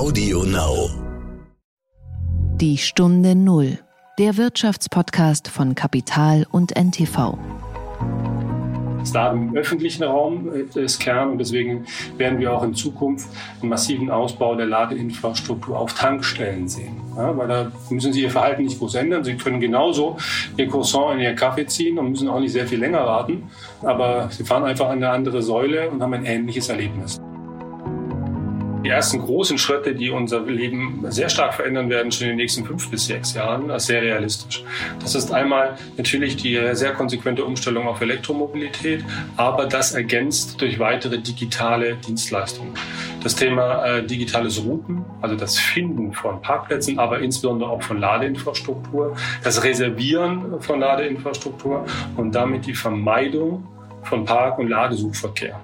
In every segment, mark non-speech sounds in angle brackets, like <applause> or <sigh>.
Audio Now. Die Stunde Null. Der Wirtschaftspodcast von Kapital und NTV. Das Laden im öffentlichen Raum ist Kern und deswegen werden wir auch in Zukunft einen massiven Ausbau der Ladeinfrastruktur auf Tankstellen sehen. Ja, weil da müssen Sie Ihr Verhalten nicht groß ändern. Sie können genauso Ihr Croissant in Ihren Kaffee ziehen und müssen auch nicht sehr viel länger warten. Aber Sie fahren einfach an eine andere Säule und haben ein ähnliches Erlebnis. Die ersten großen Schritte, die unser Leben sehr stark verändern werden, schon in den nächsten fünf bis sechs Jahren, ist sehr realistisch. Das ist einmal natürlich die sehr konsequente Umstellung auf Elektromobilität, aber das ergänzt durch weitere digitale Dienstleistungen. Das Thema äh, digitales Routen, also das Finden von Parkplätzen, aber insbesondere auch von Ladeinfrastruktur, das Reservieren von Ladeinfrastruktur und damit die Vermeidung von Park- und Ladesuchverkehr.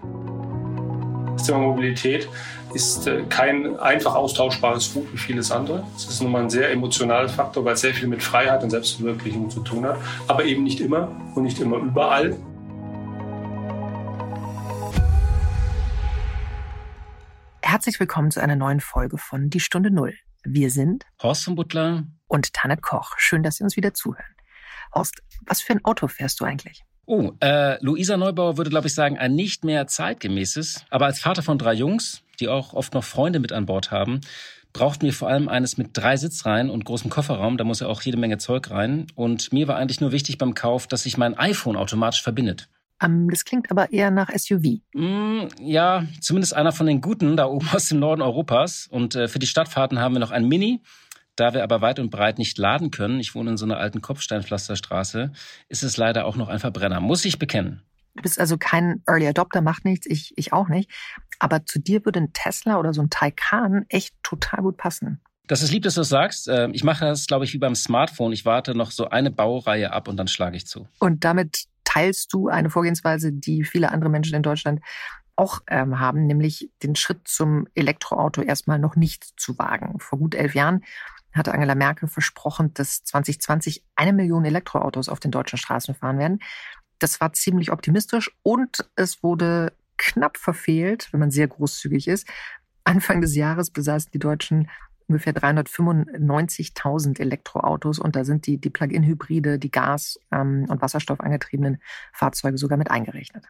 Das Thema Mobilität ist äh, kein einfach austauschbares Gut wie vieles andere. Es ist nun mal ein sehr emotionales Faktor, weil es sehr viel mit Freiheit und Selbstverwirklichung zu tun hat, aber eben nicht immer und nicht immer überall. Herzlich willkommen zu einer neuen Folge von Die Stunde Null. Wir sind Horst von Butler und Tannet Koch. Schön, dass Sie uns wieder zuhören. Horst, was für ein Auto fährst du eigentlich? Oh, äh, Luisa Neubauer würde, glaube ich, sagen, ein nicht mehr zeitgemäßes. Aber als Vater von drei Jungs, die auch oft noch Freunde mit an Bord haben, brauchten wir vor allem eines mit drei Sitzreihen und großem Kofferraum. Da muss ja auch jede Menge Zeug rein. Und mir war eigentlich nur wichtig beim Kauf, dass sich mein iPhone automatisch verbindet. Um, ähm, das klingt aber eher nach SUV. Mm, ja, zumindest einer von den guten da oben <laughs> aus dem Norden Europas. Und äh, für die Stadtfahrten haben wir noch ein Mini. Da wir aber weit und breit nicht laden können, ich wohne in so einer alten Kopfsteinpflasterstraße, ist es leider auch noch ein Verbrenner. Muss ich bekennen. Du bist also kein Early Adopter, macht nichts, ich, ich auch nicht. Aber zu dir würde ein Tesla oder so ein Taycan echt total gut passen. Das ist lieb, dass du das sagst. Ähm, ich mache das, glaube ich, wie beim Smartphone. Ich warte noch so eine Baureihe ab und dann schlage ich zu. Und damit teilst du eine Vorgehensweise, die viele andere Menschen in Deutschland auch ähm, haben, nämlich den Schritt zum Elektroauto erstmal noch nicht zu wagen. Vor gut elf Jahren hatte Angela Merkel versprochen, dass 2020 eine Million Elektroautos auf den deutschen Straßen fahren werden. Das war ziemlich optimistisch und es wurde knapp verfehlt, wenn man sehr großzügig ist. Anfang des Jahres besaßen die Deutschen ungefähr 395.000 Elektroautos und da sind die, die Plug-in-Hybride, die Gas- ähm, und Wasserstoff angetriebenen Fahrzeuge sogar mit eingerechnet.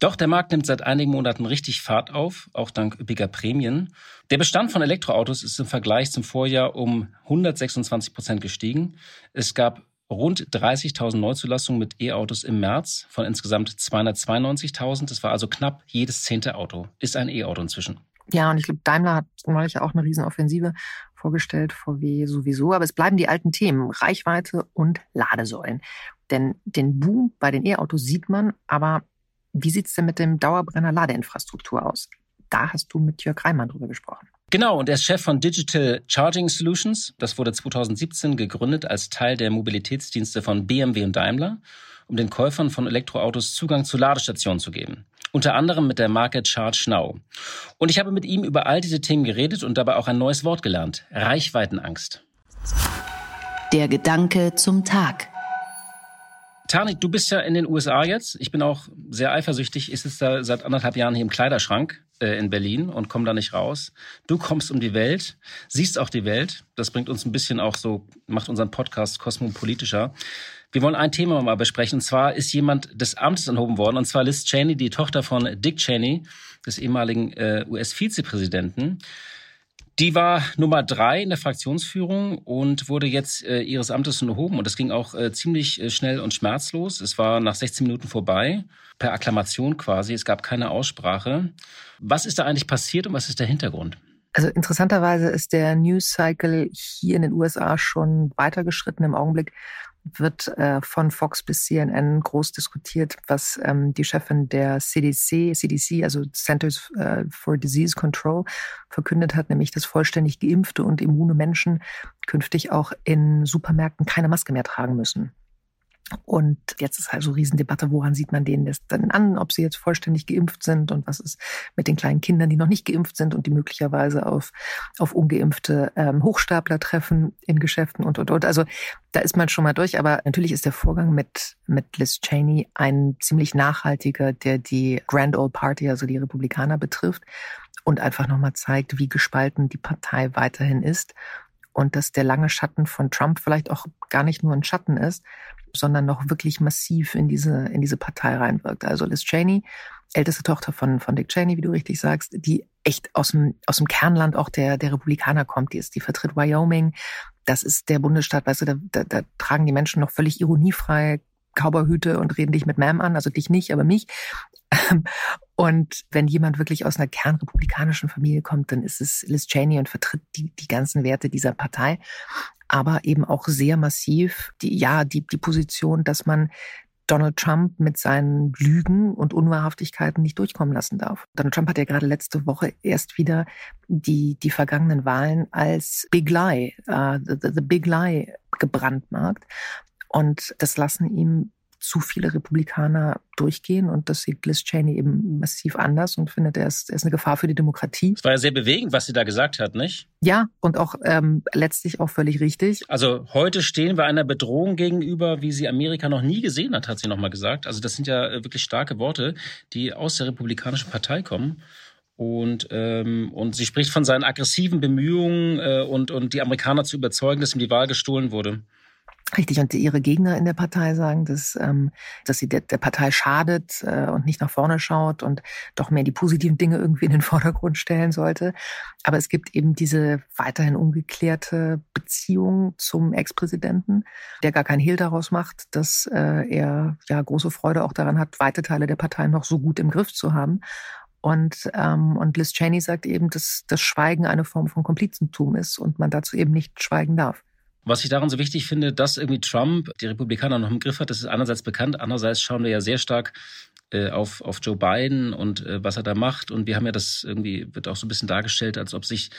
Doch, der Markt nimmt seit einigen Monaten richtig Fahrt auf, auch dank üppiger Prämien. Der Bestand von Elektroautos ist im Vergleich zum Vorjahr um 126 Prozent gestiegen. Es gab rund 30.000 Neuzulassungen mit E-Autos im März von insgesamt 292.000. Das war also knapp jedes zehnte Auto. Ist ein E-Auto inzwischen. Ja, und ich glaube, Daimler hat neulich auch eine Riesenoffensive vorgestellt, VW sowieso. Aber es bleiben die alten Themen, Reichweite und Ladesäulen. Denn den Boom bei den E-Autos sieht man, aber wie sieht es denn mit dem Dauerbrenner Ladeinfrastruktur aus? Da hast du mit Jörg Reimann drüber gesprochen. Genau, und er ist Chef von Digital Charging Solutions. Das wurde 2017 gegründet als Teil der Mobilitätsdienste von BMW und Daimler, um den Käufern von Elektroautos Zugang zu Ladestationen zu geben. Unter anderem mit der Marke Charge Now. Und ich habe mit ihm über all diese Themen geredet und dabei auch ein neues Wort gelernt. Reichweitenangst. Der Gedanke zum Tag. Tanik, du bist ja in den USA jetzt. Ich bin auch sehr eifersüchtig. Ich sitze da seit anderthalb Jahren hier im Kleiderschrank äh, in Berlin und komme da nicht raus. Du kommst um die Welt, siehst auch die Welt. Das bringt uns ein bisschen auch so, macht unseren Podcast kosmopolitischer. Wir wollen ein Thema mal besprechen. Und zwar ist jemand des Amtes enthoben worden. Und zwar Liz Cheney, die Tochter von Dick Cheney, des ehemaligen äh, US-Vizepräsidenten. Die war Nummer drei in der Fraktionsführung und wurde jetzt äh, ihres Amtes erhoben. Und das ging auch äh, ziemlich äh, schnell und schmerzlos. Es war nach 16 Minuten vorbei, per Akklamation quasi. Es gab keine Aussprache. Was ist da eigentlich passiert und was ist der Hintergrund? Also interessanterweise ist der News Cycle hier in den USA schon weitergeschritten im Augenblick wird äh, von Fox bis CNN groß diskutiert, was ähm, die Chefin der CDC, CDC, also Centers äh, for Disease Control, verkündet hat, nämlich dass vollständig geimpfte und immune Menschen künftig auch in Supermärkten keine Maske mehr tragen müssen. Und jetzt ist also Riesendebatte, woran sieht man denen das dann an, ob sie jetzt vollständig geimpft sind und was ist mit den kleinen Kindern, die noch nicht geimpft sind und die möglicherweise auf, auf ungeimpfte ähm, Hochstapler treffen in Geschäften und, und, und. Also da ist man schon mal durch, aber natürlich ist der Vorgang mit, mit Liz Cheney ein ziemlich nachhaltiger, der die Grand Old Party, also die Republikaner betrifft. und einfach nochmal zeigt, wie gespalten die Partei weiterhin ist und dass der lange Schatten von Trump vielleicht auch gar nicht nur ein Schatten ist, sondern noch wirklich massiv in diese, in diese Partei reinwirkt. Also Liz Cheney, älteste Tochter von, von Dick Cheney, wie du richtig sagst, die echt aus dem, aus dem Kernland auch der, der Republikaner kommt, die ist, die vertritt Wyoming. Das ist der Bundesstaat, weißt du, da, da, da tragen die Menschen noch völlig ironiefrei Cowboyhüte und reden dich mit Ma'am an, also dich nicht, aber mich. Und wenn jemand wirklich aus einer kernrepublikanischen Familie kommt, dann ist es Liz Cheney und vertritt die, die ganzen Werte dieser Partei. Aber eben auch sehr massiv die, ja, die, die Position, dass man Donald Trump mit seinen Lügen und Unwahrhaftigkeiten nicht durchkommen lassen darf. Donald Trump hat ja gerade letzte Woche erst wieder die, die vergangenen Wahlen als Big Lie, uh, the, the Big Lie gebrandmarkt. Und das lassen ihm zu viele Republikaner durchgehen und das sieht Liz Cheney eben massiv anders und findet, er ist, er ist eine Gefahr für die Demokratie. Es war ja sehr bewegend, was sie da gesagt hat, nicht? Ja, und auch ähm, letztlich auch völlig richtig. Also heute stehen wir einer Bedrohung gegenüber, wie sie Amerika noch nie gesehen hat, hat sie nochmal gesagt. Also das sind ja äh, wirklich starke Worte, die aus der Republikanischen Partei kommen. Und, ähm, und sie spricht von seinen aggressiven Bemühungen äh, und, und die Amerikaner zu überzeugen, dass ihm die Wahl gestohlen wurde. Richtig, und ihre Gegner in der Partei sagen, dass, ähm, dass sie der, der Partei schadet äh, und nicht nach vorne schaut und doch mehr die positiven Dinge irgendwie in den <laughs> Vordergrund stellen sollte. Aber es gibt eben diese weiterhin ungeklärte Beziehung zum Ex-Präsidenten, der gar kein Hehl daraus macht, dass äh, er ja große Freude auch daran hat, weite Teile der Partei noch so gut im Griff zu haben. Und, ähm, und Liz Cheney sagt eben, dass das Schweigen eine Form von Komplizentum ist und man dazu eben nicht schweigen darf. Was ich daran so wichtig finde, dass irgendwie Trump die Republikaner noch im Griff hat, das ist einerseits bekannt, andererseits schauen wir ja sehr stark äh, auf, auf Joe Biden und äh, was er da macht. Und wir haben ja das irgendwie, wird auch so ein bisschen dargestellt, als ob sich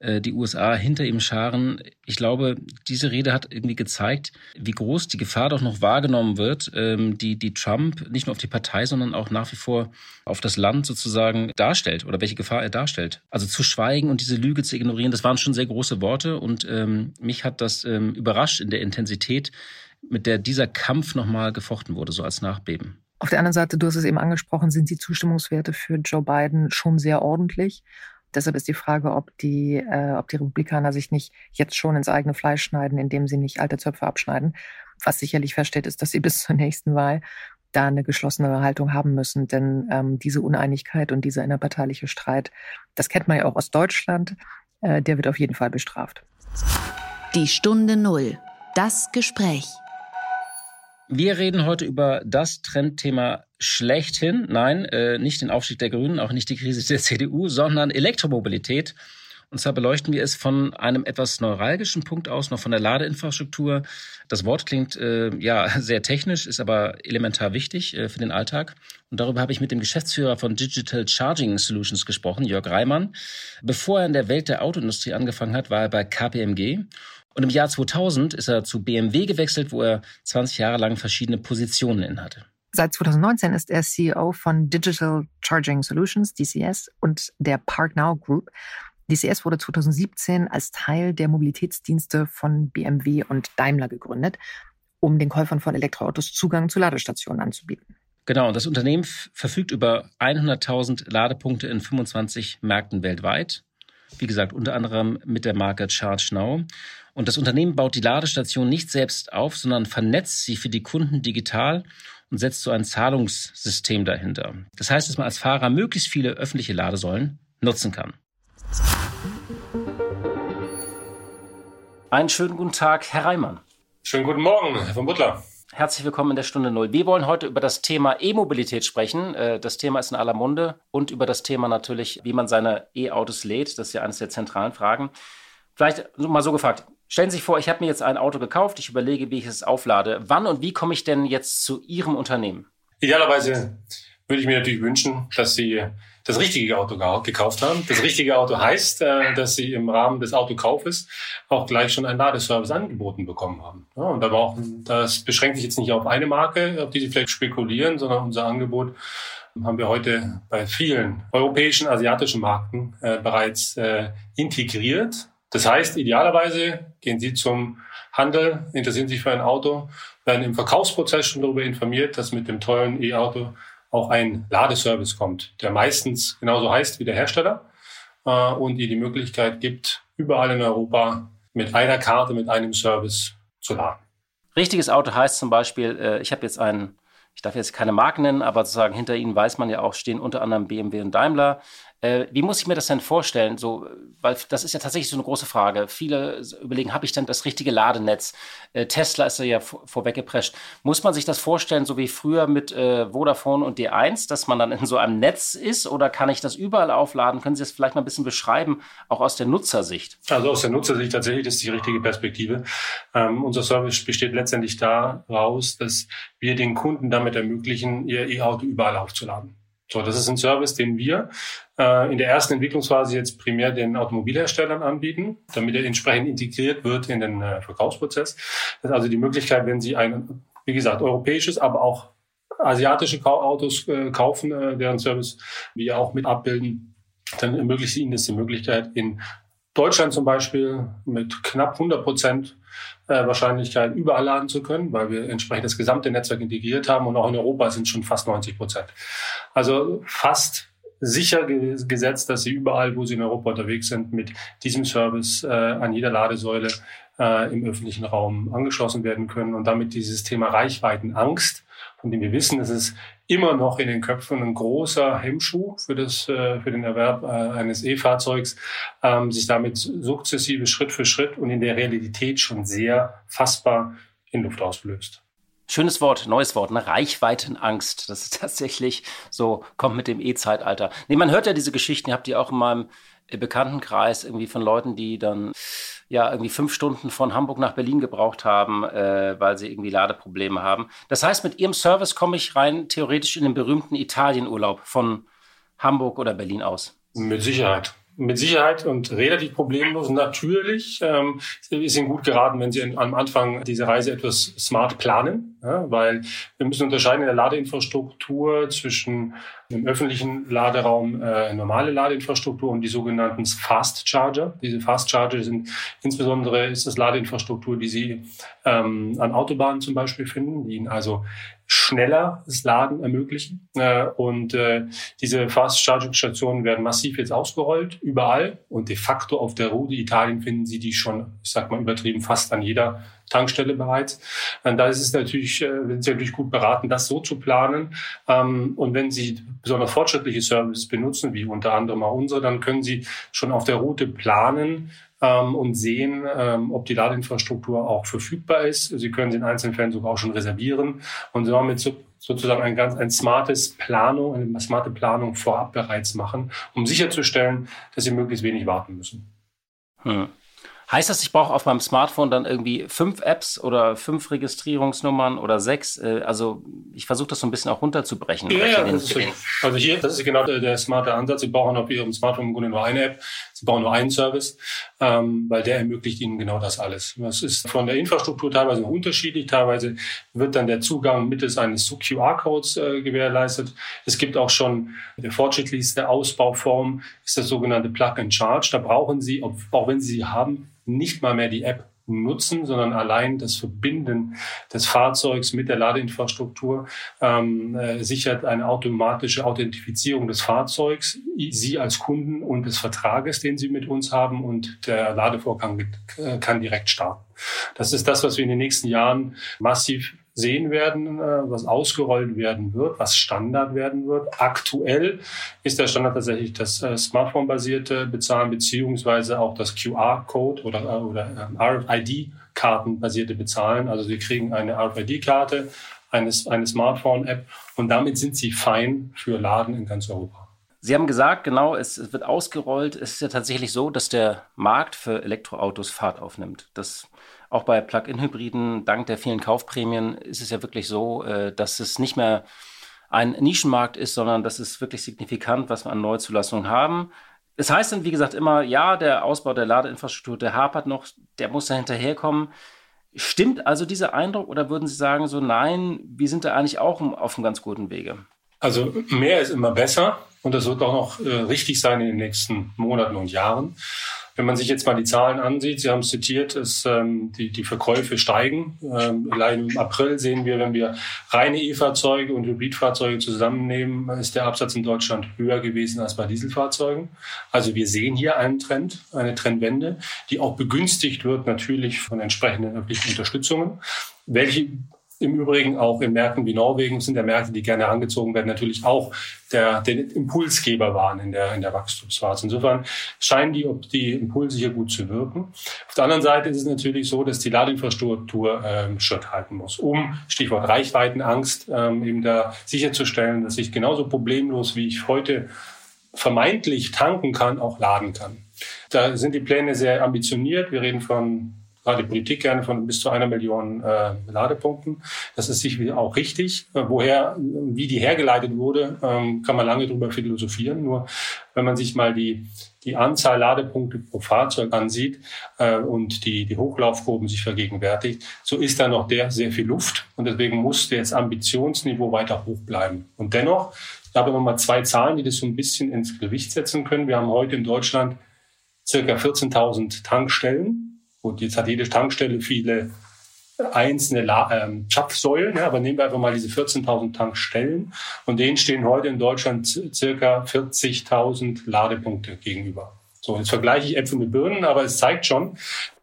äh, die USA hinter ihm scharen. Ich glaube, diese Rede hat irgendwie gezeigt, wie groß die Gefahr doch noch wahrgenommen wird, ähm, die, die Trump nicht nur auf die Partei, sondern auch nach wie vor auf das Land sozusagen darstellt oder welche Gefahr er darstellt. Also zu schweigen und diese Lüge zu ignorieren, das waren schon sehr große Worte und ähm, mich hat das ähm, überrascht in der Intensität, mit der dieser Kampf nochmal gefochten wurde, so als Nachbeben. Auf der anderen Seite, du hast es eben angesprochen, sind die Zustimmungswerte für Joe Biden schon sehr ordentlich. Deshalb ist die Frage, ob die, äh, ob die Republikaner sich nicht jetzt schon ins eigene Fleisch schneiden, indem sie nicht alte Zöpfe abschneiden. Was sicherlich feststeht, ist, dass sie <laughs> bis zur nächsten Wahl da eine geschlossene Haltung haben müssen. Denn ähm, diese Uneinigkeit und dieser innerparteiliche Streit, das kennt man ja auch aus Deutschland, äh, der wird auf jeden Fall bestraft. Die Stunde Null. Das Gespräch. Wir reden heute über das Trendthema schlechthin. Nein, äh, nicht den Aufstieg der Grünen, auch nicht die Krise der CDU, sondern Elektromobilität. Und zwar beleuchten wir es von einem etwas neuralgischen Punkt aus, noch von der Ladeinfrastruktur. Das Wort klingt äh, ja <laughs> sehr technisch, ist aber elementar wichtig äh, für den Alltag. Und darüber habe ich mit dem Geschäftsführer von Digital Charging Solutions gesprochen, Jörg Reimann. Bevor er in der Welt der Autoindustrie angefangen hat, war er bei KPMG und im Jahr 2000 ist er zu BMW gewechselt, wo er 20 Jahre lang verschiedene Positionen innehatte. Seit 2019 ist er CEO von Digital Charging Solutions, DCS, und der ParkNow Group. DCS wurde 2017 als Teil der Mobilitätsdienste von BMW und Daimler gegründet, um den Käufern von Elektroautos Zugang zu Ladestationen anzubieten. Genau, und das Unternehmen verfügt über 100.000 Ladepunkte in 25 Märkten weltweit. Wie gesagt, unter anderem mit der Marke Charge Now. Und das Unternehmen baut die Ladestation nicht selbst auf, sondern vernetzt sie für die Kunden digital und setzt so ein Zahlungssystem dahinter. Das heißt, dass man als Fahrer möglichst viele öffentliche Ladesäulen nutzen kann. Einen schönen guten Tag, Herr Reimann. Schönen guten Morgen, Herr von Butler. Herzlich willkommen in der Stunde Null. Wir wollen heute über das Thema E-Mobilität sprechen. Äh, das Thema ist in aller Munde und über das Thema natürlich, wie man seine E-Autos lädt. Das ist ja eines der zentralen Fragen. Vielleicht mal so gefragt. Stellen Sie sich vor, ich habe mir jetzt ein Auto gekauft, ich überlege, wie ich es auflade. Wann und wie komme ich denn jetzt zu Ihrem Unternehmen? Idealerweise würde ich mir natürlich wünschen, dass Sie das richtige Auto gekauft haben. Das richtige Auto heißt, äh, dass Sie im Rahmen des Autokaufes auch gleich schon einen Ladeservice angeboten bekommen haben. und aber auch, das beschränkt sich jetzt nicht auf eine Marke, auf die Sie vielleicht spekulieren, sondern unser Angebot haben wir heute bei vielen europäischen, asiatischen Marken äh, bereits äh, integriert. Das heißt, idealerweise gehen Sie zum Handel, interessieren sich für ein Auto, werden im Verkaufsprozess schon darüber informiert, dass mit dem tollen E-Auto auch ein Ladeservice kommt, der meistens genauso heißt wie der Hersteller. äh, und die die Möglichkeit gibt, überall in Europa mit einer Karte, mit einem Service zu laden. Richtiges Auto heißt zum Beispiel, äh, ich habe jetzt einen, ich darf jetzt keine Marken nennen, aber sozusagen hinter Ihnen weiß man ja auch, stehen unter anderem BMW und Daimler. Äh, wie muss ich mir das denn vorstellen? So, weil das ist ja tatsächlich so eine große Frage. Viele überlegen, habe ich denn das richtige Ladenetz? Äh, Tesla ist ja vorweggeprescht. Muss man sich das vorstellen, so wie früher mit äh, Vodafone und D1, dass man dann in so einem Netz ist? Oder kann ich das überall aufladen? Können Sie das vielleicht mal ein bisschen beschreiben, auch aus der Nutzersicht? Also aus der Nutzersicht tatsächlich, ist die richtige Perspektive. Ähm, unser Service besteht letztendlich daraus, dass wir den Kunden damit ermöglichen, ihr E-Auto überall aufzuladen. So, das ist ein Service, den wir äh, in der ersten Entwicklungsphase jetzt primär den Automobilherstellern anbieten, damit er entsprechend integriert wird in den äh, Verkaufsprozess. Das ist also die Möglichkeit, wenn Sie ein, wie gesagt, europäisches, aber auch asiatische Autos äh, kaufen, äh, deren Service wir auch mit abbilden, dann ermöglicht Ihnen das die Möglichkeit, in Deutschland zum Beispiel mit knapp 100 Prozent äh, Wahrscheinlichkeit überall laden zu können, weil wir entsprechend das gesamte Netzwerk integriert haben und auch in Europa sind schon fast 90 Prozent. Also fast sicher gesetzt, dass sie überall, wo sie in Europa unterwegs sind, mit diesem Service äh, an jeder Ladesäule äh, im öffentlichen Raum angeschlossen werden können und damit dieses Thema Reichweitenangst, von dem wir wissen, dass es immer noch in den Köpfen ein großer Hemmschuh für, das, äh, für den Erwerb äh, eines E-Fahrzeugs, ähm, sich damit sukzessive Schritt für Schritt und in der Realität schon sehr fassbar in Luft auslöst. Schönes Wort, neues Wort, ne? Reichweitenangst. Das ist <laughs> tatsächlich so, kommt mit dem E-Zeitalter. Nee, man hört ja diese Geschichten, ihr habt die auch in meinem Bekanntenkreis irgendwie von Leuten, die dann ja irgendwie fünf Stunden von Hamburg nach Berlin gebraucht haben, äh, weil sie irgendwie Ladeprobleme haben. Das heißt, mit Ihrem Service komme ich rein theoretisch in den berühmten Italienurlaub von Hamburg oder Berlin aus. Mit Sicherheit mit Sicherheit und relativ problemlos. Natürlich ähm, ist Ihnen gut geraten, wenn Sie am Anfang diese Reise etwas smart planen, ja, weil wir müssen unterscheiden in der Ladeinfrastruktur zwischen im öffentlichen Laderaum äh, normale Ladeinfrastruktur und die sogenannten Fast Charger. Diese Fast Charger sind insbesondere ist das Ladeinfrastruktur, die Sie ähm, an Autobahnen zum Beispiel finden, die Ihnen also schneller das Laden ermöglichen. Äh, und äh, diese Fast Charging Stationen werden massiv jetzt ausgerollt, überall. Und de facto auf der Route Italien finden Sie die schon, ich sag mal übertrieben, fast an jeder Tankstelle bereits. Und da ist es natürlich, äh, sind Sie natürlich gut beraten, das so zu planen. Ähm, und wenn Sie besonders fortschrittliche Services benutzen, wie unter anderem auch unsere, dann können Sie schon auf der Route planen, ähm, und sehen, ähm, ob die Ladeinfrastruktur auch verfügbar ist. Sie können sie in einzelnen Fällen sogar auch schon reservieren und damit so, sozusagen ein ganz ein smartes Planung, eine smarte Planung vorab bereits machen, um sicherzustellen, dass sie möglichst wenig warten müssen. Hm. Heißt das, ich brauche auf meinem Smartphone dann irgendwie fünf Apps oder fünf Registrierungsnummern oder sechs? Äh, also ich versuche das so ein bisschen auch runterzubrechen. Ja, ja das ist, also hier, das ist genau der, der smarte Ansatz. Sie brauchen auf Ihrem Smartphone im Grunde nur eine App. Sie brauchen nur einen Service, ähm, weil der ermöglicht Ihnen genau das alles. Das ist von der Infrastruktur teilweise unterschiedlich. Teilweise wird dann der Zugang mittels eines QR-Codes äh, gewährleistet. Es gibt auch schon der fortschrittlichste Ausbauform ist das sogenannte Plug and Charge. Da brauchen Sie, auch wenn Sie sie haben, nicht mal mehr die App nutzen, sondern allein das Verbinden des Fahrzeugs mit der Ladeinfrastruktur ähm, äh, sichert eine automatische Authentifizierung des Fahrzeugs, Sie als Kunden und des Vertrages, den Sie mit uns haben und der Ladevorgang äh, kann direkt starten. Das ist das, was wir in den nächsten Jahren massiv sehen werden, äh, was ausgerollt werden wird, was Standard werden wird. Aktuell ist der Standard tatsächlich das äh, Smartphone-basierte Bezahlen beziehungsweise auch das QR-Code oder, äh, oder ähm, RFID-Karten-basierte Bezahlen. Also Sie kriegen eine RFID-Karte, eine, eine Smartphone-App und damit sind Sie fein für Laden in ganz Europa. Sie haben gesagt, genau, es, es, wird ausgerollt. Es ist ja tatsächlich so, dass der Markt für Elektroautos Fahrt aufnimmt. Das auch bei Plug-in-Hybriden, dank der vielen Kaufprämien, ist es ja wirklich so, äh, dass es nicht mehr ein Nischenmarkt ist, sondern das ist wirklich signifikant, was wir an Neuzulassungen haben. Es heißt dann, wie gesagt, immer, ja, der Ausbau der Ladeinfrastruktur, der hapert noch, der muss da hinterherkommen. Stimmt also dieser Eindruck oder würden Sie sagen, so nein, wir sind da eigentlich auch auf einem ganz guten Wege? Also mehr ist immer besser und das wird auch noch äh, richtig sein in den nächsten Monaten und Jahren. Wenn man sich jetzt mal die Zahlen ansieht, Sie haben es zitiert, ist, ähm, die, die Verkäufe steigen. Ähm, allein im April sehen wir, wenn wir reine E-Fahrzeuge und Hybridfahrzeuge zusammennehmen, ist der Absatz in Deutschland höher gewesen als bei Dieselfahrzeugen. Also wir sehen hier einen Trend, eine Trendwende, die auch begünstigt wird natürlich von entsprechenden öffentlichen Unterstützungen, welche im Übrigen auch in Märkten wie Norwegen sind der Märkte, die gerne angezogen werden, natürlich auch der, der Impulsgeber waren in der, in der Wachstumsphase. Insofern scheinen die, die Impulse hier gut zu wirken. Auf der anderen Seite ist es natürlich so, dass die Ladeinfrastruktur ähm, Schritt halten muss, um, Stichwort Reichweitenangst, ähm, eben da sicherzustellen, dass ich genauso problemlos, wie ich heute vermeintlich tanken kann, auch laden kann. Da sind die Pläne sehr ambitioniert. Wir reden von die Politik gerne von bis zu einer Million äh, Ladepunkten. Das ist sicherlich auch richtig. Äh, woher, wie die hergeleitet wurde, ähm, kann man lange drüber philosophieren. Nur wenn man sich mal die, die Anzahl Ladepunkte pro Fahrzeug ansieht äh, und die, die Hochlaufkurven sich vergegenwärtigt, so ist da noch der sehr viel Luft. Und deswegen muss das Ambitionsniveau weiter hoch bleiben. Und dennoch, ich habe noch mal zwei Zahlen, die das so ein bisschen ins Gewicht setzen können. Wir haben heute in Deutschland circa 14.000 Tankstellen Gut, jetzt hat jede Tankstelle viele einzelne La ähm, Zapfsäulen, ja, aber nehmen wir einfach mal diese 14.000 Tankstellen und denen stehen heute in Deutschland circa 40.000 Ladepunkte gegenüber. So, jetzt vergleiche ich Äpfel mit Birnen, aber es zeigt schon,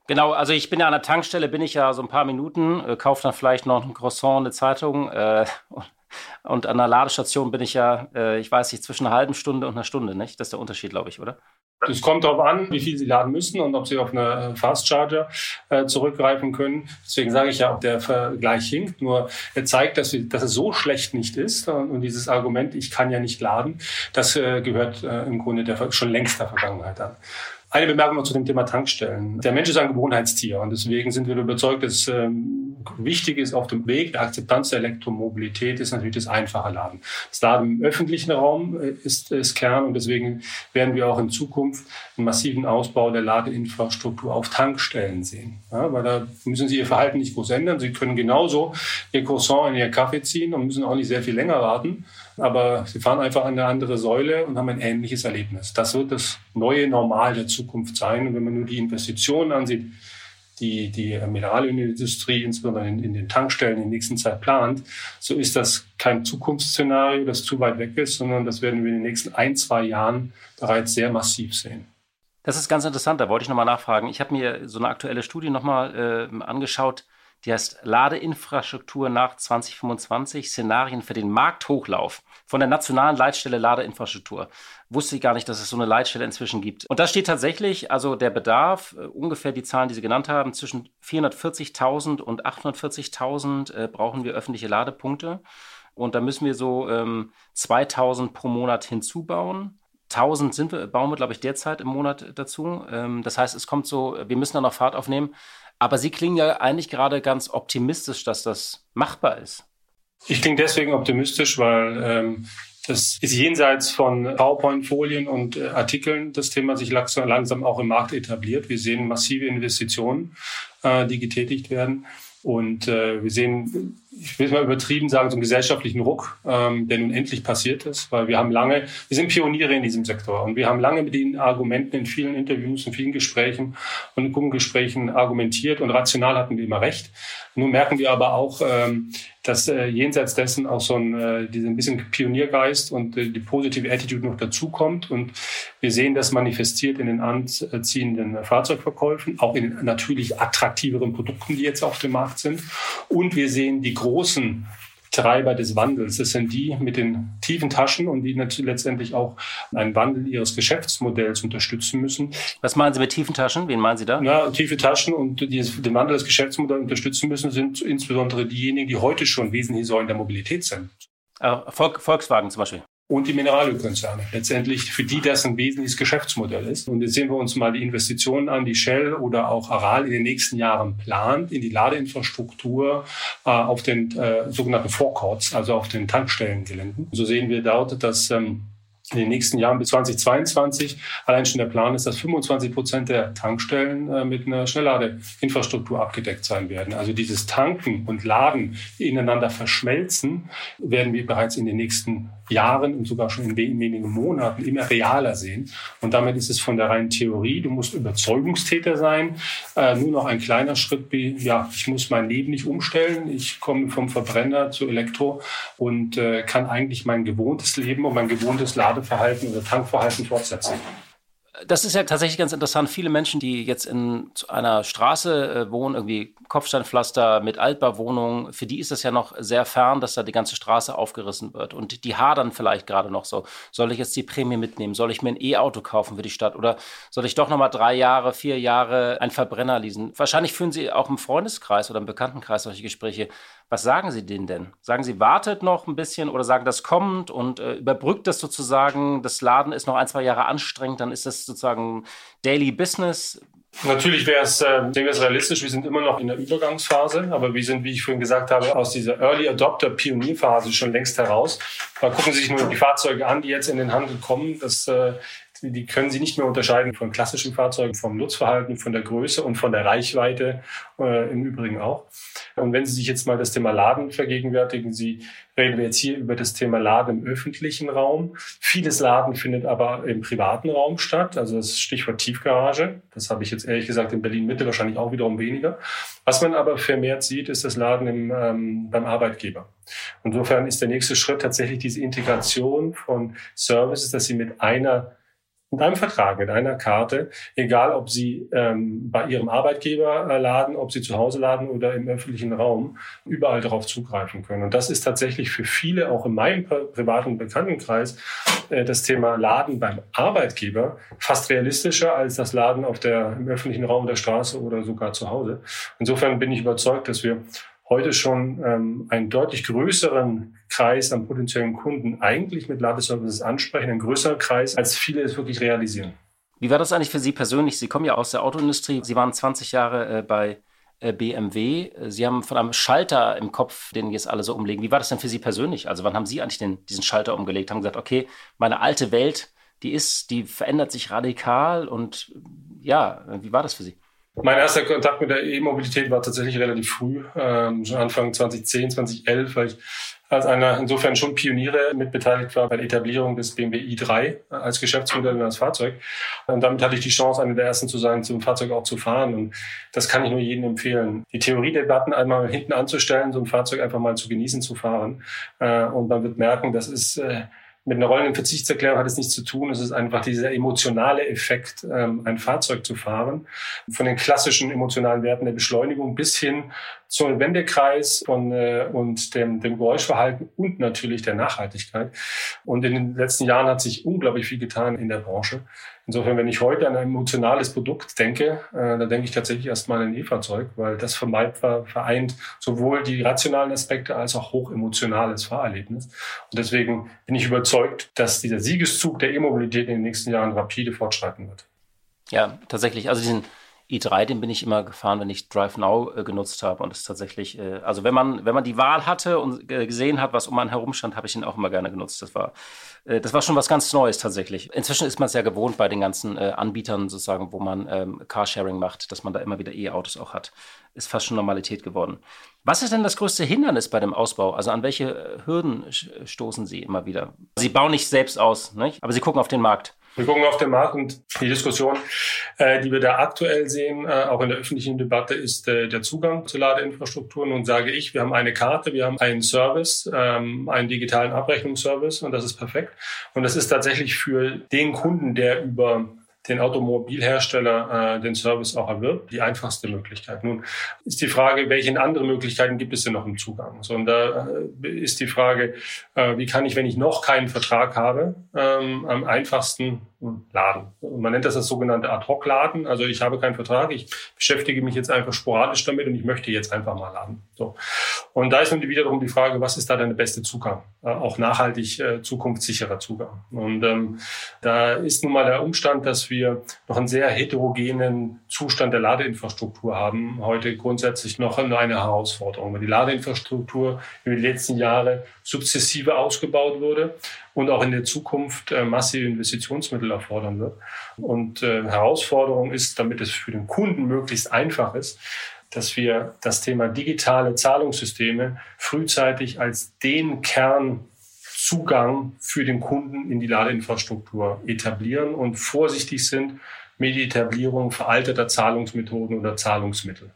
Genau, also ich bin ja an der Tankstelle, bin ich ja so ein paar Minuten, äh, kaufe dann vielleicht noch ein Croissant, eine Zeitung äh, <laughs> und an der Ladestation bin ich ja, äh, ich weiß nicht, zwischen einer halben Stunde und einer Stunde, nicht? Das ist der Unterschied, glaube ich, oder? Es kommt darauf an, wie viel Sie laden müssen und ob Sie auf eine Fast Charger äh, zurückgreifen können. Deswegen sage ich ja, ob der Vergleich hinkt. Nur er zeigt, dass, wir, dass es so schlecht nicht ist. Und dieses Argument, ich kann ja nicht laden, das äh, gehört äh, im Grunde der, schon längst der Vergangenheit an. Eine Bemerkung noch zu dem Thema Tankstellen. Der Mensch ist ein Gewohnheitstier und deswegen sind wir überzeugt, dass ähm, wichtig ist auf dem Weg der Akzeptanz der Elektromobilität ist natürlich das einfache Laden. Das Laden im öffentlichen Raum äh, ist, ist Kern und deswegen werden wir auch in Zukunft einen massiven Ausbau der Ladeinfrastruktur auf Tankstellen sehen. Ja, weil da müssen Sie Ihr Verhalten nicht groß ändern. Sie können genauso Ihr Croissant in Ihr Kaffee ziehen und müssen auch nicht sehr viel länger warten aber sie fahren einfach an eine andere Säule und haben ein ähnliches Erlebnis. Das wird das neue Normal der Zukunft sein. Und wenn man nur die Investitionen ansieht, die die Mineralölindustrie, insbesondere in, in, den Tankstellen in der nächsten Zeit plant, so ist das kein Zukunftsszenario, das zu weit weg ist, sondern das werden wir in den nächsten ein, zwei Jahren bereits sehr massiv sehen. Das ist ganz interessant, da wollte ich nochmal nachfragen. Ich habe mir so eine aktuelle Studie nochmal äh, angeschaut, die heißt Ladeinfrastruktur nach 2025, Szenarien für den Markthochlauf von der nationalen Leitstelle Ladeinfrastruktur. Wusste ich gar nicht, dass es so eine Leitstelle inzwischen gibt. Und da steht tatsächlich, also der Bedarf, äh, ungefähr die Zahlen, die Sie genannt haben, zwischen 440.000 und 840.000 äh, brauchen wir öffentliche Ladepunkte. Und da müssen wir so ähm, 2000 pro Monat hinzubauen. 1000 sind wir, bauen wir, glaube ich, derzeit im Monat dazu. Ähm, das heißt, es kommt so, wir müssen da noch Fahrt aufnehmen. Aber Sie klingen ja eigentlich gerade ganz optimistisch, dass das machbar ist. Ich klinge deswegen optimistisch, weil ähm, das ist jenseits von PowerPoint-Folien und äh, Artikeln das Thema sich langsam, auch im Markt etabliert. Wir sehen massive Investitionen, äh, die getätigt werden. Und äh, wir sehen, ich will es mal übertrieben sagen, einen gesellschaftlichen Ruck, ähm, der nun endlich passiert ist, weil wir haben lange, wir sind Pioniere in diesem Sektor und wir haben lange mit den Argumenten in vielen Interviews, in vielen Gesprächen und in Kundengesprächen argumentiert und rational hatten wir immer recht. Nun merken wir aber auch, ähm, dass äh, jenseits dessen auch so ein, äh, ein bisschen Pioniergeist und äh, die positive Attitude noch dazukommt. Und wir sehen das manifestiert in den anziehenden Fahrzeugverkäufen, auch in natürlich attraktiveren Produkten, die jetzt auf dem Markt sind. Und wir sehen die großen Treiber des Wandels. Das sind die mit den tiefen Taschen und die natürlich letztendlich auch einen Wandel ihres Geschäftsmodells unterstützen müssen. Was meinen Sie mit tiefen Taschen? Wen meinen Sie da? Ja, tiefe Taschen und die den Wandel des Geschäftsmodells unterstützen müssen, sind insbesondere diejenigen, die heute schon wesentliche Säulen der Mobilität sind. Äh, Volkswagen zum Beispiel und die Mineralölkonzerne. Letztendlich für die das ein wesentliches Geschäftsmodell ist. Und jetzt sehen wir uns mal die Investitionen an, die Shell oder auch Aral in den nächsten Jahren plant in die Ladeinfrastruktur äh, auf den äh, sogenannten Forecourts, also auf den Tankstellengeländen. So sehen wir dort, dass ähm, in den nächsten Jahren bis 2022 allein schon der Plan ist, dass 25 Prozent der Tankstellen äh, mit einer Schnellladeinfrastruktur abgedeckt sein werden. Also dieses Tanken und Laden ineinander verschmelzen werden wir bereits in den nächsten Jahren und sogar schon in wenigen Monaten immer realer sehen. Und damit ist es von der reinen Theorie, du musst Überzeugungstäter sein, äh, nur noch ein kleiner Schritt wie, ja, ich muss mein Leben nicht umstellen, ich komme vom Verbrenner zu Elektro und äh, kann eigentlich mein gewohntes Leben und mein gewohntes Ladeverhalten oder Tankverhalten fortsetzen. Das ist ja tatsächlich ganz interessant. Viele Menschen, die jetzt in einer Straße äh, wohnen, irgendwie Kopfsteinpflaster mit Altbauwohnungen, für die ist das ja noch sehr fern, dass da die ganze Straße aufgerissen wird. Und die hadern vielleicht gerade noch so. Soll ich jetzt die Prämie mitnehmen? Soll ich mir ein E-Auto kaufen für die Stadt? Oder soll ich doch nochmal drei Jahre, vier Jahre einen Verbrenner leasen? Wahrscheinlich führen Sie auch im Freundeskreis oder im Bekanntenkreis solche Gespräche. Was sagen Sie denen denn? Sagen Sie, wartet noch ein bisschen oder sagen, das kommt und äh, überbrückt das sozusagen, das Laden ist noch ein, zwei Jahre anstrengend, dann ist das sozusagen Daily Business. Natürlich wäre es, äh, wir es realistisch, wir sind immer noch in der Übergangsphase, aber wir sind, wie ich vorhin gesagt habe, aus dieser Early Adopter Pionierphase schon längst heraus. Mal gucken Sie sich nur die Fahrzeuge an, die jetzt in den Handel kommen. Das äh, die können Sie nicht mehr unterscheiden von klassischen Fahrzeugen, vom Nutzverhalten, von der Größe und von der Reichweite äh, im Übrigen auch. Und wenn Sie sich jetzt mal das Thema Laden vergegenwärtigen, Sie reden wir jetzt hier über das Thema Laden im öffentlichen Raum. Vieles Laden findet aber im privaten Raum statt, also das Stichwort Tiefgarage. Das habe ich jetzt ehrlich gesagt in Berlin Mitte wahrscheinlich auch wiederum weniger. Was man aber vermehrt sieht, ist das Laden im, ähm, beim Arbeitgeber. Insofern ist der nächste Schritt tatsächlich diese Integration von Services, dass Sie mit einer mit einem Vertrag, mit einer Karte, egal ob Sie ähm, bei Ihrem Arbeitgeber äh, laden, ob Sie zu Hause laden oder im öffentlichen Raum, überall darauf zugreifen können. Und das ist tatsächlich für viele, auch in meinem privaten Bekanntenkreis, äh, das Thema Laden beim Arbeitgeber fast realistischer als das Laden auf der, im öffentlichen Raum der Straße oder sogar zu Hause. Insofern bin ich überzeugt, dass wir heute schon ähm, einen deutlich größeren Kreis an potenziellen Kunden eigentlich mit Ladeservices ansprechen, ein größerer Kreis, als viele es wirklich realisieren. Wie war das eigentlich für Sie persönlich? Sie kommen ja aus der Autoindustrie. Sie waren 20 Jahre äh, bei äh, BMW. Sie haben von einem Schalter im Kopf, den jetzt alle so umlegen. Wie war das denn für Sie persönlich? Also wann haben Sie eigentlich den, diesen Schalter umgelegt? Haben gesagt, okay, meine alte Welt, die ist, die verändert sich radikal und ja, wie war das für Sie? Mein erster Kontakt mit der E-Mobilität war tatsächlich relativ früh, ähm, schon Anfang 2010, 2011, weil ich als einer insofern schon Pioniere mitbeteiligt war bei der Etablierung des BMW i3 als Geschäftsmodell und als Fahrzeug. Und damit hatte ich die Chance, einer der ersten zu sein, zum Fahrzeug auch zu fahren. Und das kann ich nur jedem empfehlen. Die Theoriedebatten einmal hinten anzustellen, so ein Fahrzeug einfach mal zu genießen, zu fahren. Äh, und man wird merken, das ist äh, mit einer rollenden Verzichtserklärung hat es nichts zu tun. Es ist einfach dieser emotionale Effekt, ähm, ein Fahrzeug zu fahren. Von den klassischen emotionalen Werten der Beschleunigung bis hin zum Wendekreis und, äh, und dem, dem Geräuschverhalten und natürlich der Nachhaltigkeit. Und in den letzten Jahren hat sich unglaublich viel getan in der Branche. Insofern, wenn ich heute an ein emotionales Produkt denke, äh, dann denke ich tatsächlich erstmal an ein E-Fahrzeug, weil das vereint sowohl die rationalen Aspekte als auch hochemotionales Fahrerlebnis. Und deswegen bin ich überzeugt, dass dieser Siegeszug der E-Mobilität in den nächsten Jahren rapide fortschreiten wird. Ja, tatsächlich. Also diesen i3, den bin ich immer gefahren, wenn ich Drive Now äh, genutzt habe. Und das ist tatsächlich, äh, also wenn man, wenn man die Wahl hatte und äh, gesehen hat, was um einen herum stand, habe ich ihn auch immer gerne genutzt. Das war, äh, das war schon was ganz Neues tatsächlich. Inzwischen ist man es ja gewohnt bei den ganzen äh, Anbietern sozusagen, wo man ähm, Carsharing macht, dass man da immer wieder E-Autos auch hat. Ist fast schon Normalität geworden. Was ist denn das größte Hindernis bei dem Ausbau? Also an welche äh, Hürden stoßen Sie immer wieder? Sie bauen nicht selbst aus, nicht? aber Sie gucken auf den Markt. Wir gucken auf den Markt und die Diskussion, äh, die wir da aktuell sehen, äh, auch in der öffentlichen Debatte, ist äh, der Zugang zu Ladeinfrastrukturen. Und sage ich, wir haben eine Karte, wir haben einen Service, ähm, einen digitalen Abrechnungsservice und das ist perfekt. Und das ist tatsächlich für den Kunden, der über den Automobilhersteller äh, den Service auch erwirbt, die einfachste Möglichkeit. Nun ist die Frage, welche andere Möglichkeiten gibt es denn noch im Zugang? So, und da äh, ist die Frage, äh, wie kann ich, wenn ich noch keinen Vertrag habe, ähm, am einfachsten Laden. Man nennt das das sogenannte Ad-Hoc-Laden. Also ich habe keinen Vertrag, ich beschäftige mich jetzt einfach sporadisch damit und ich möchte jetzt einfach mal laden. So. Und da ist nun wiederum die Frage, was ist da deine beste Zugang? Äh, auch nachhaltig äh, zukunftssicherer Zugang. Und ähm, da ist nun mal der Umstand, dass wir noch einen sehr heterogenen Zustand der Ladeinfrastruktur haben. Heute grundsätzlich noch eine Herausforderung, weil die Ladeinfrastruktur über die letzten Jahre sukzessive ausgebaut wurde und auch in der Zukunft äh, massive Investitionsmittel erfordern wird. Und äh, Herausforderung ist, damit es für den Kunden möglichst einfach ist, dass wir das Thema digitale Zahlungssysteme frühzeitig als den Kern Zugang für den Kunden in die Ladeinfrastruktur etablieren und vorsichtig sind mit der Etablierung veralteter Zahlungsmethoden oder Zahlungsmittel.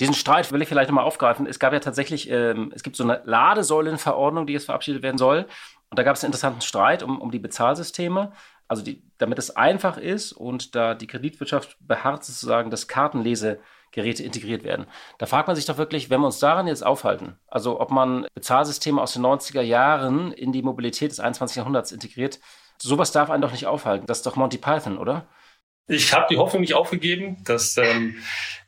Diesen Streit will ich vielleicht nochmal aufgreifen. Es gab ja tatsächlich, ähm, es gibt so eine Ladesäulenverordnung, die jetzt verabschiedet werden soll. Und da gab es einen interessanten Streit um, um die Bezahlsysteme. Also die, damit es einfach ist und da die Kreditwirtschaft beharrt sozusagen, dass Kartenlesegeräte integriert werden. Da fragt man sich doch wirklich, wenn wir uns daran jetzt aufhalten, also ob man Bezahlsysteme aus den 90er Jahren in die Mobilität des 21. Jahrhunderts integriert, sowas darf einen doch nicht aufhalten. Das ist doch Monty Python, oder? Ich habe die Hoffnung nicht aufgegeben, dass ähm,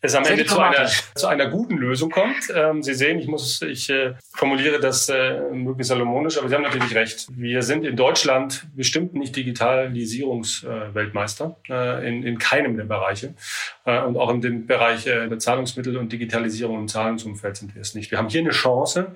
es am Ende zu einer, zu einer guten Lösung kommt. Ähm, Sie sehen, ich muss, ich äh, formuliere das äh, möglichst salomonisch, aber Sie haben natürlich recht. Wir sind in Deutschland bestimmt nicht Digitalisierungsweltmeister äh, in, in keinem der Bereiche äh, und auch in dem Bereich äh, der Zahlungsmittel und Digitalisierung im Zahlungsumfeld sind wir es nicht. Wir haben hier eine Chance,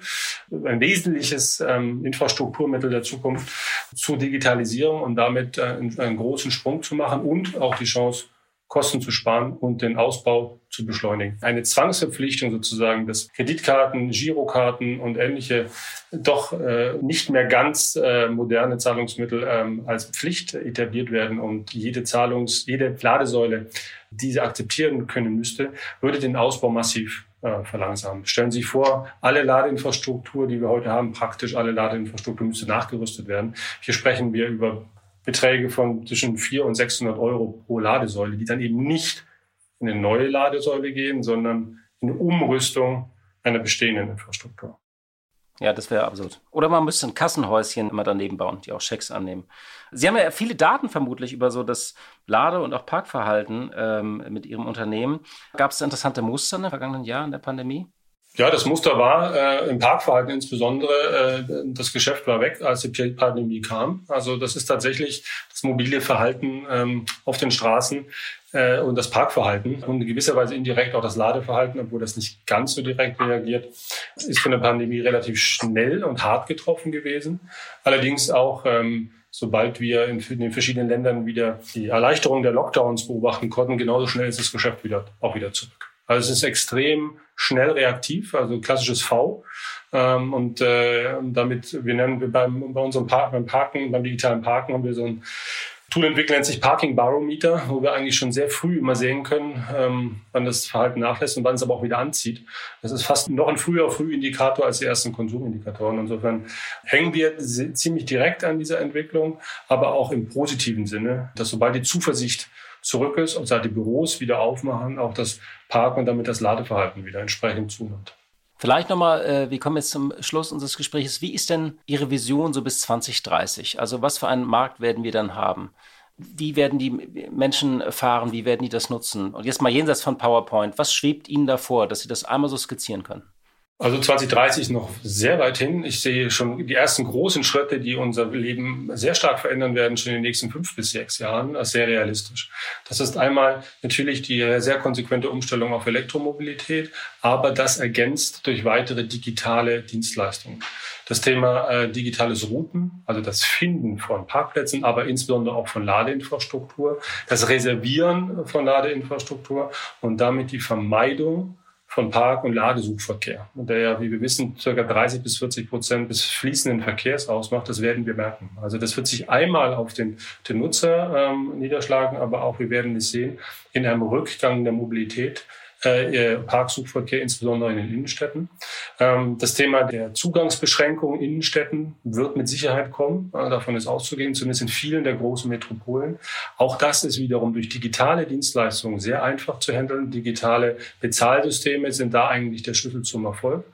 ein wesentliches ähm, Infrastrukturmittel der Zukunft zur Digitalisierung und damit äh, einen großen Sprung zu machen und auch die Chance, Kosten zu sparen und den Ausbau zu beschleunigen. Eine Zwangsverpflichtung sozusagen, dass Kreditkarten, Girokarten und ähnliche doch äh, nicht mehr ganz äh, moderne Zahlungsmittel ähm, als Pflicht etabliert werden und jede Zahlungs-, jede Ladesäule diese akzeptieren können müsste, würde den Ausbau massiv äh, verlangsamen. Stellen Sie sich vor, alle Ladeinfrastruktur, die wir heute haben, praktisch alle Ladeinfrastruktur müsste nachgerüstet werden. Hier sprechen wir über Beträge von zwischen 400 und 600 Euro pro Ladesäule, die dann eben nicht in eine neue Ladesäule gehen, sondern in eine Umrüstung einer bestehenden Infrastruktur. Ja, das wäre absurd. Oder man müsste ein Kassenhäuschen immer daneben bauen, die auch Schecks annehmen. Sie haben ja viele Daten vermutlich über so das Lade- und auch Parkverhalten ähm, mit Ihrem Unternehmen. Gab es interessante Muster in den vergangenen Jahren der Pandemie? Ja, das Muster war äh, im Parkverhalten insbesondere, äh, das Geschäft war weg, als die Pandemie kam. Also das ist tatsächlich das mobile Verhalten ähm, auf den Straßen äh, und das Parkverhalten und in gewisser Weise indirekt auch das Ladeverhalten, obwohl das nicht ganz so direkt reagiert, ist von der Pandemie relativ schnell und hart getroffen gewesen. Allerdings auch ähm, sobald wir in, den verschiedenen Ländern wieder die Erleichterung der Lockdowns beobachten konnten, genauso schnell ist das Geschäft wieder auch wieder zurück. Also es ist extrem schnell reaktiv, also klassisches V. Ähm, und äh, damit, wir nennen wir beim, bei unserem Park, beim Parken, beim digitalen Parken haben wir so ein Tool entwickelt, nennt sich Parking Barometer, wo wir eigentlich schon sehr früh immer sehen können, ähm, wann das Verhalten nachlässt und wann es aber auch wieder anzieht. Das ist fast noch ein früher Frühindikator als die ersten Konsumindikatoren. Insofern hängen wir ziemlich direkt an dieser Entwicklung, aber auch im positiven Sinne, dass sobald die Zuversicht zurück ist und seit die Büros wieder aufmachen, auch das Parken und damit das Ladeverhalten wieder entsprechend zunimmt. Vielleicht nochmal, äh, wir kommen jetzt zum Schluss unseres Gesprächs. Wie ist denn Ihre Vision so bis 2030? Also was für einen Markt werden wir dann haben? Wie werden die Menschen fahren? Wie werden die das nutzen? Und jetzt mal jenseits von PowerPoint, was schwebt Ihnen davor, dass Sie das einmal so skizzieren können? Also 2030 noch sehr weit hin. Ich sehe schon die ersten großen Schritte, die unser Leben sehr stark verändern werden, schon in den nächsten fünf bis sechs Jahren, als sehr realistisch. Das ist einmal natürlich die sehr konsequente Umstellung auf Elektromobilität, aber das ergänzt durch weitere digitale Dienstleistungen. Das Thema äh, digitales Routen, also das Finden von Parkplätzen, aber insbesondere auch von Ladeinfrastruktur, das Reservieren von Ladeinfrastruktur und damit die Vermeidung von Park- und Ladesuchverkehr. Der ja, wie wir wissen, circa 30 bis 40 Prozent des fließenden Verkehrs ausmacht, das werden wir merken. Also das wird sich einmal auf den, den Nutzer ähm, niederschlagen, aber auch, wir werden es sehen, in einem Rückgang der Mobilität äh, Parksuchverkehr, insbesondere in den Innenstädten. Ähm, das Thema der Zugangsbeschränkung in Innenstädten wird mit Sicherheit kommen. Äh, davon ist auszugehen, zumindest in vielen der großen Metropolen. Auch das ist wiederum durch digitale Dienstleistungen sehr einfach zu handeln. Digitale Bezahlsysteme sind da eigentlich der Schlüssel zum Erfolg.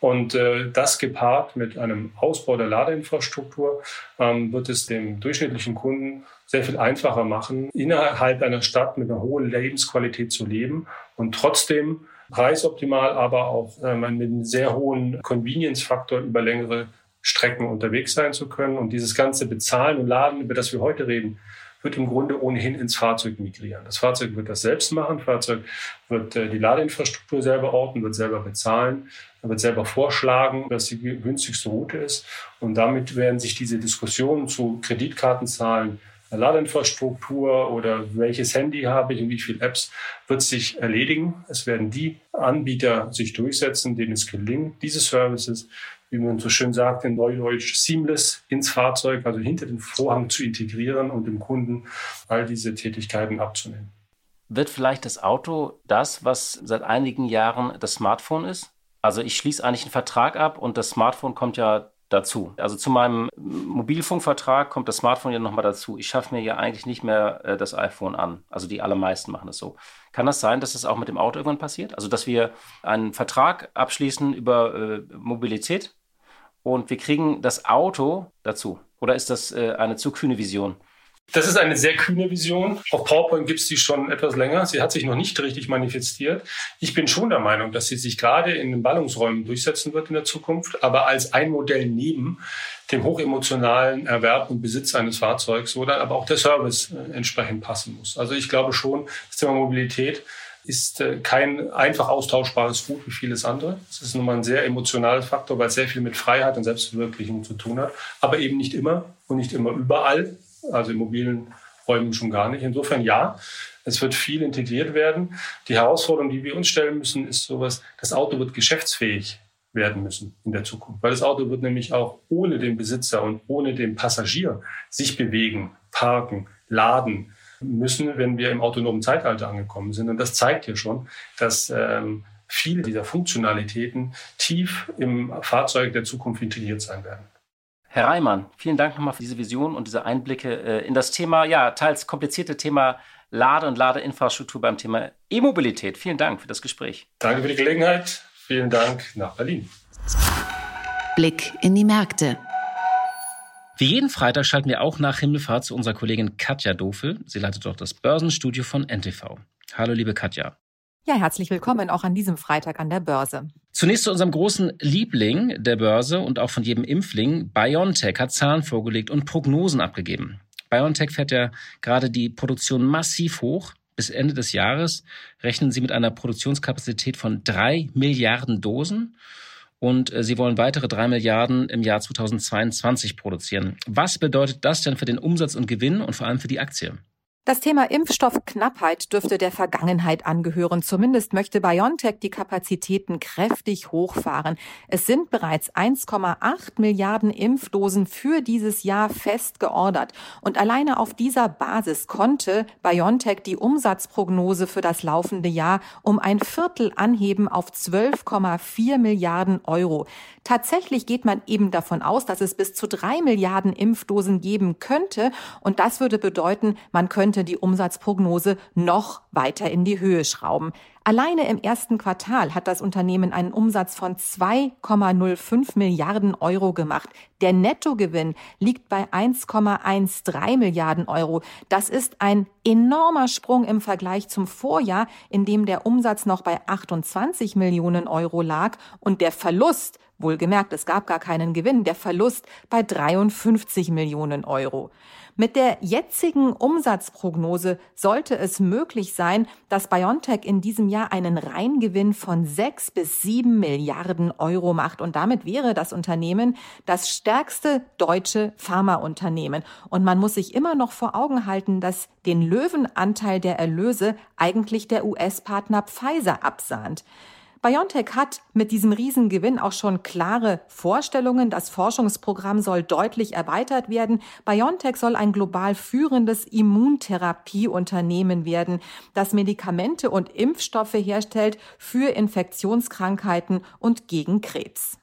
Und äh, das gepaart mit einem Ausbau der Ladeinfrastruktur ähm, wird es dem durchschnittlichen Kunden sehr viel einfacher machen, innerhalb einer Stadt mit einer hohen Lebensqualität zu leben und trotzdem preisoptimal, aber auch äh, mit einem sehr hohen Convenience-Faktor über längere Strecken unterwegs sein zu können. Und dieses ganze Bezahlen und Laden, über das wir heute reden, wird im Grunde ohnehin ins Fahrzeug migrieren. Das Fahrzeug wird das selbst machen, das Fahrzeug wird äh, die Ladeinfrastruktur selber orten, wird selber bezahlen, wird selber vorschlagen, was die günstigste Route ist. Und damit werden sich diese Diskussionen zu Kreditkartenzahlen Ladeinfrastruktur oder welches Handy habe ich und wie viele Apps wird sich erledigen. Es werden die Anbieter sich durchsetzen, denen es gelingt, diese Services wie man so schön sagt, in Neudeutsch seamless ins Fahrzeug, also hinter den Vorhang zu integrieren und dem Kunden all diese Tätigkeiten abzunehmen. Wird vielleicht das Auto das, was seit einigen Jahren das Smartphone ist? Also ich schließe eigentlich einen Vertrag ab und das Smartphone kommt ja dazu. Also zu meinem Mobilfunkvertrag kommt das Smartphone ja nochmal dazu. Ich schaffe mir ja eigentlich nicht mehr äh, das iPhone an. Also die allermeisten machen es so. Kann das sein, dass das auch mit dem Auto irgendwann passiert? Also dass wir einen Vertrag abschließen über äh, Mobilität und wir kriegen das Auto dazu? Oder ist das äh, eine zu kühne Vision? Das ist eine sehr kühne Vision. Auf PowerPoint gibt es die schon etwas länger. Sie hat sich noch nicht richtig manifestiert. Ich bin schon der Meinung, dass sie sich gerade in den Ballungsräumen durchsetzen wird in der Zukunft, aber als ein Modell neben dem hochemotionalen Erwerb und Besitz eines Fahrzeugs, wo dann aber auch der Service äh, entsprechend passen muss. Also ich glaube schon, das Thema Mobilität ist äh, kein einfach austauschbares Gut wie vieles andere. Es ist nun mal ein sehr emotionales Faktor, weil es sehr viel mit Freiheit und Selbstverwirklichung zu tun hat, aber eben nicht immer und nicht immer überall also in mobilen Räumen schon gar nicht. Insofern ja, es wird viel integriert werden. Die Herausforderung, die wir uns stellen müssen, ist sowas, das Auto wird geschäftsfähig werden müssen in der Zukunft. Weil das Auto wird nämlich auch ohne den Besitzer und ohne den Passagier sich bewegen, parken, laden müssen, wenn wir im autonomen Zeitalter angekommen sind. Und das zeigt hier schon, dass ähm, viele dieser Funktionalitäten tief im Fahrzeug der Zukunft integriert sein werden. Herr Reimann, vielen Dank nochmal für diese Vision und diese Einblicke äh, in das Thema, ja, teils komplizierte Thema Lade- und Ladeinfrastruktur beim Thema E-Mobilität. Vielen Dank für das Gespräch. Danke für die Gelegenheit. Vielen Dank nach Berlin. Blick in die Märkte. Wie jeden Freitag schalten wir auch nach Himmelfahrt zu unserer Kollegin Katja Dofel. Sie leitet dort das Börsenstudio von NTV. Hallo, liebe Katja. Ja, herzlich willkommen auch an diesem Freitag an der Börse. Zunächst zu unserem großen Liebling der Börse und auch von jedem Impfling. BioNTech hat Zahlen vorgelegt und Prognosen abgegeben. BioNTech fährt ja gerade die Produktion massiv hoch. Bis Ende des Jahres rechnen sie mit einer Produktionskapazität von drei Milliarden Dosen und äh, sie wollen weitere drei Milliarden im Jahr 2022 produzieren. Was bedeutet das denn für den Umsatz und Gewinn und vor allem für die Aktie? Das Thema Impfstoffknappheit dürfte der Vergangenheit angehören. Zumindest möchte BioNTech die Kapazitäten kräftig hochfahren. Es sind bereits 1,8 Milliarden Impfdosen für dieses Jahr fest geordert. Und alleine auf dieser Basis konnte BioNTech die Umsatzprognose für das laufende Jahr um ein Viertel anheben auf 12,4 Milliarden Euro. Tatsächlich geht man eben davon aus, dass es bis zu drei Milliarden Impfdosen geben könnte. Und das würde bedeuten, man könnte die Umsatzprognose noch weiter in die Höhe schrauben. Alleine im ersten Quartal hat das Unternehmen einen Umsatz von 2,05 Milliarden Euro gemacht. Der Nettogewinn liegt bei 1,13 Milliarden Euro. Das ist ein enormer Sprung im Vergleich zum Vorjahr, in dem der Umsatz noch bei 28 Millionen Euro lag und der Verlust Wohlgemerkt, es gab gar keinen Gewinn, der Verlust bei 53 Millionen Euro. Mit der jetzigen Umsatzprognose sollte es möglich sein, dass BioNTech in diesem Jahr einen Reingewinn von sechs bis sieben Milliarden Euro macht. Und damit wäre das Unternehmen das stärkste deutsche Pharmaunternehmen. Und man muss sich immer noch vor Augen halten, dass den Löwenanteil der Erlöse eigentlich der US-Partner Pfizer absahnt. BioNTech hat mit diesem Riesengewinn auch schon klare Vorstellungen. Das Forschungsprogramm soll deutlich erweitert werden. BioNTech soll ein global führendes Immuntherapieunternehmen werden, das Medikamente und Impfstoffe herstellt für Infektionskrankheiten und gegen Krebs.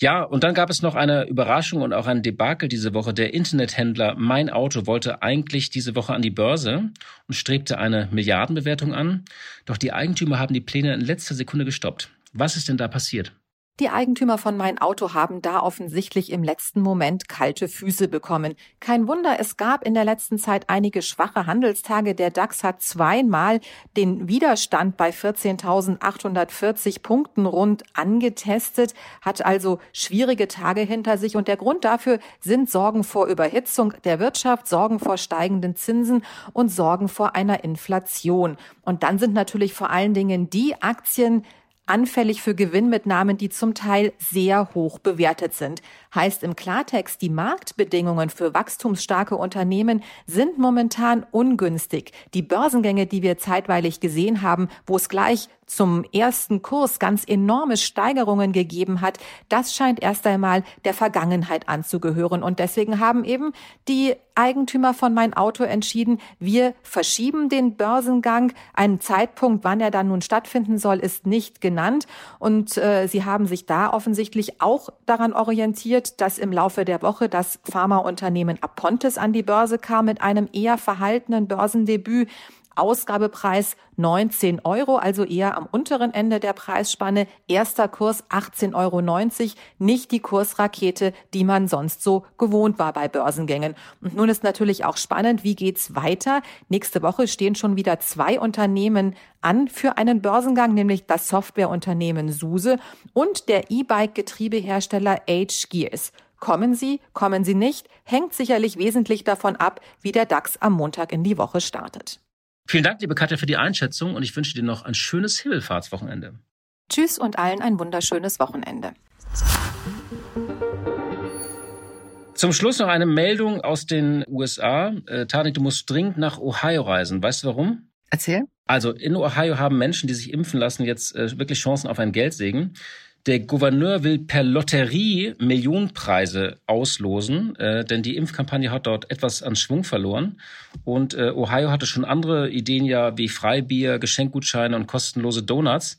Ja, und dann gab es noch eine Überraschung und auch ein Debakel diese Woche. Der Internethändler Mein Auto wollte eigentlich diese Woche an die Börse und strebte eine Milliardenbewertung an. Doch die Eigentümer haben die Pläne in letzter Sekunde gestoppt. Was ist denn da passiert? Die Eigentümer von Mein Auto haben da offensichtlich im letzten Moment kalte Füße bekommen. Kein Wunder, es gab in der letzten Zeit einige schwache Handelstage. Der DAX hat zweimal den Widerstand bei 14.840 Punkten rund angetestet, hat also schwierige Tage hinter sich. Und der Grund dafür sind Sorgen vor Überhitzung der Wirtschaft, Sorgen vor steigenden Zinsen und Sorgen vor einer Inflation. Und dann sind natürlich vor allen Dingen die Aktien, anfällig für Gewinnmitnahmen, die zum Teil sehr hoch bewertet sind. Heißt im Klartext, die Marktbedingungen für wachstumsstarke Unternehmen sind momentan ungünstig. Die Börsengänge, die wir zeitweilig gesehen haben, wo es gleich zum ersten Kurs ganz enorme Steigerungen gegeben hat, das scheint erst einmal der Vergangenheit anzugehören. Und deswegen haben eben die Eigentümer von mein Auto entschieden, wir verschieben den Börsengang. Ein Zeitpunkt, wann er dann nun stattfinden soll, ist nicht genannt. Und äh, sie haben sich da offensichtlich auch daran orientiert, dass im Laufe der Woche das Pharmaunternehmen Apontes an die Börse kam mit einem eher verhaltenen Börsendebüt. Ausgabepreis 19 Euro, also eher am unteren Ende der Preisspanne. Erster Kurs 18,90 Euro, nicht die Kursrakete, die man sonst so gewohnt war bei Börsengängen. Und nun ist natürlich auch spannend, wie geht's weiter? Nächste Woche stehen schon wieder zwei Unternehmen an für einen Börsengang, nämlich das Softwareunternehmen SUSE und der E-Bike-Getriebehersteller H Gears. Kommen sie, kommen sie nicht, hängt sicherlich wesentlich davon ab, wie der DAX am Montag in die Woche startet. Vielen Dank, liebe Katja, für die Einschätzung und ich wünsche dir noch ein schönes Himmelfahrtswochenende. Tschüss und allen ein wunderschönes Wochenende. Zum Schluss noch eine Meldung aus den USA. Äh, Tanik, du musst dringend nach Ohio reisen. Weißt du warum? Erzähl. Also in Ohio haben Menschen, die sich impfen lassen, jetzt äh, wirklich Chancen auf einen Geldsegen. Der Gouverneur will per Lotterie Millionenpreise auslosen, äh, denn die Impfkampagne hat dort etwas an Schwung verloren. Und äh, Ohio hatte schon andere Ideen ja wie Freibier, Geschenkgutscheine und kostenlose Donuts.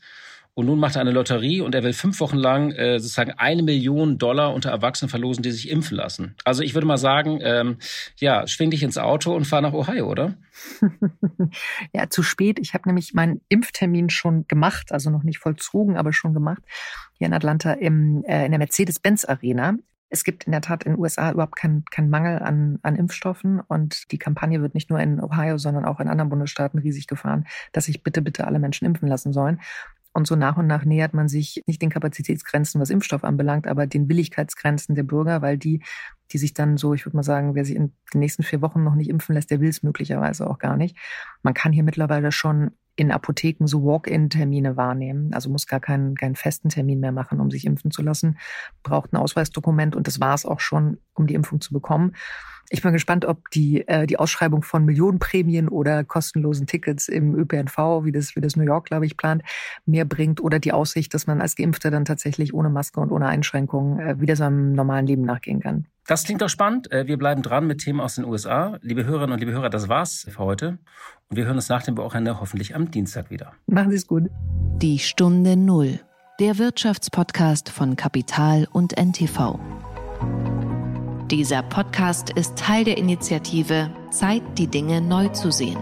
Und nun macht er eine Lotterie und er will fünf Wochen lang äh, sozusagen eine Million Dollar unter Erwachsenen verlosen, die sich impfen lassen. Also ich würde mal sagen, ähm, ja, schwing dich ins Auto und fahr nach Ohio, oder? <laughs> ja, zu spät. Ich habe nämlich meinen Impftermin schon gemacht, also noch nicht vollzogen, aber schon gemacht, hier in Atlanta im, äh, in der Mercedes-Benz Arena. Es gibt in der Tat in den USA überhaupt keinen kein Mangel an, an Impfstoffen und die Kampagne wird nicht nur in Ohio, sondern auch in anderen Bundesstaaten riesig gefahren, dass sich bitte, bitte alle Menschen impfen lassen sollen. Und so nach und nach nähert man sich nicht den Kapazitätsgrenzen, was Impfstoff anbelangt, aber den Willigkeitsgrenzen der Bürger, weil die, die sich dann so, ich würde mal sagen, wer sich in den nächsten vier Wochen noch nicht impfen lässt, der will es möglicherweise auch gar nicht. Man kann hier mittlerweile schon in Apotheken so Walk-in-Termine wahrnehmen. Also muss gar keinen, keinen festen Termin mehr machen, um sich impfen zu lassen. Braucht ein Ausweisdokument und das war es auch schon, um die Impfung zu bekommen. Ich bin gespannt, ob die, äh, die Ausschreibung von Millionenprämien oder kostenlosen Tickets im ÖPNV, wie das, wie das New York, glaube ich, plant, mehr bringt oder die Aussicht, dass man als Geimpfter dann tatsächlich ohne Maske und ohne Einschränkungen äh, wieder seinem normalen Leben nachgehen kann. Das klingt doch spannend. Äh, wir bleiben dran mit Themen aus den USA. Liebe Hörerinnen und liebe Hörer, das war's für heute. Und wir hören uns nach dem Wochenende hoffentlich am Dienstag wieder. Machen Sie es gut. Die Stunde Null. Der Wirtschaftspodcast von Kapital und NTV. Dieser Podcast ist Teil der Initiative Zeit, die Dinge neu zu sehen.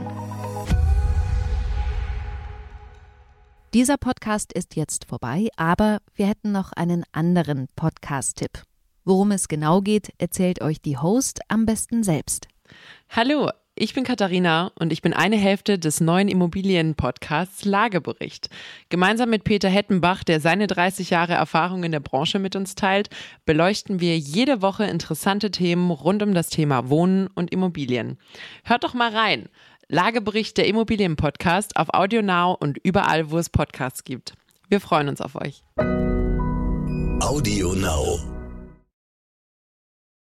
Dieser Podcast ist jetzt vorbei, aber wir hätten noch einen anderen Podcast-Tipp. Worum es genau geht, erzählt euch die Host am besten selbst. Hallo, ich bin Katharina und ich bin eine Hälfte des neuen Immobilien-Podcasts Lagebericht. Gemeinsam mit Peter Hettenbach, der seine 30 Jahre Erfahrung in der Branche mit uns teilt, beleuchten wir jede Woche interessante Themen rund um das Thema Wohnen und Immobilien. Hört doch mal rein. Lagebericht der Immobilien-Podcast auf AudioNow und überall, wo es Podcasts gibt. Wir freuen uns auf euch. AudioNow.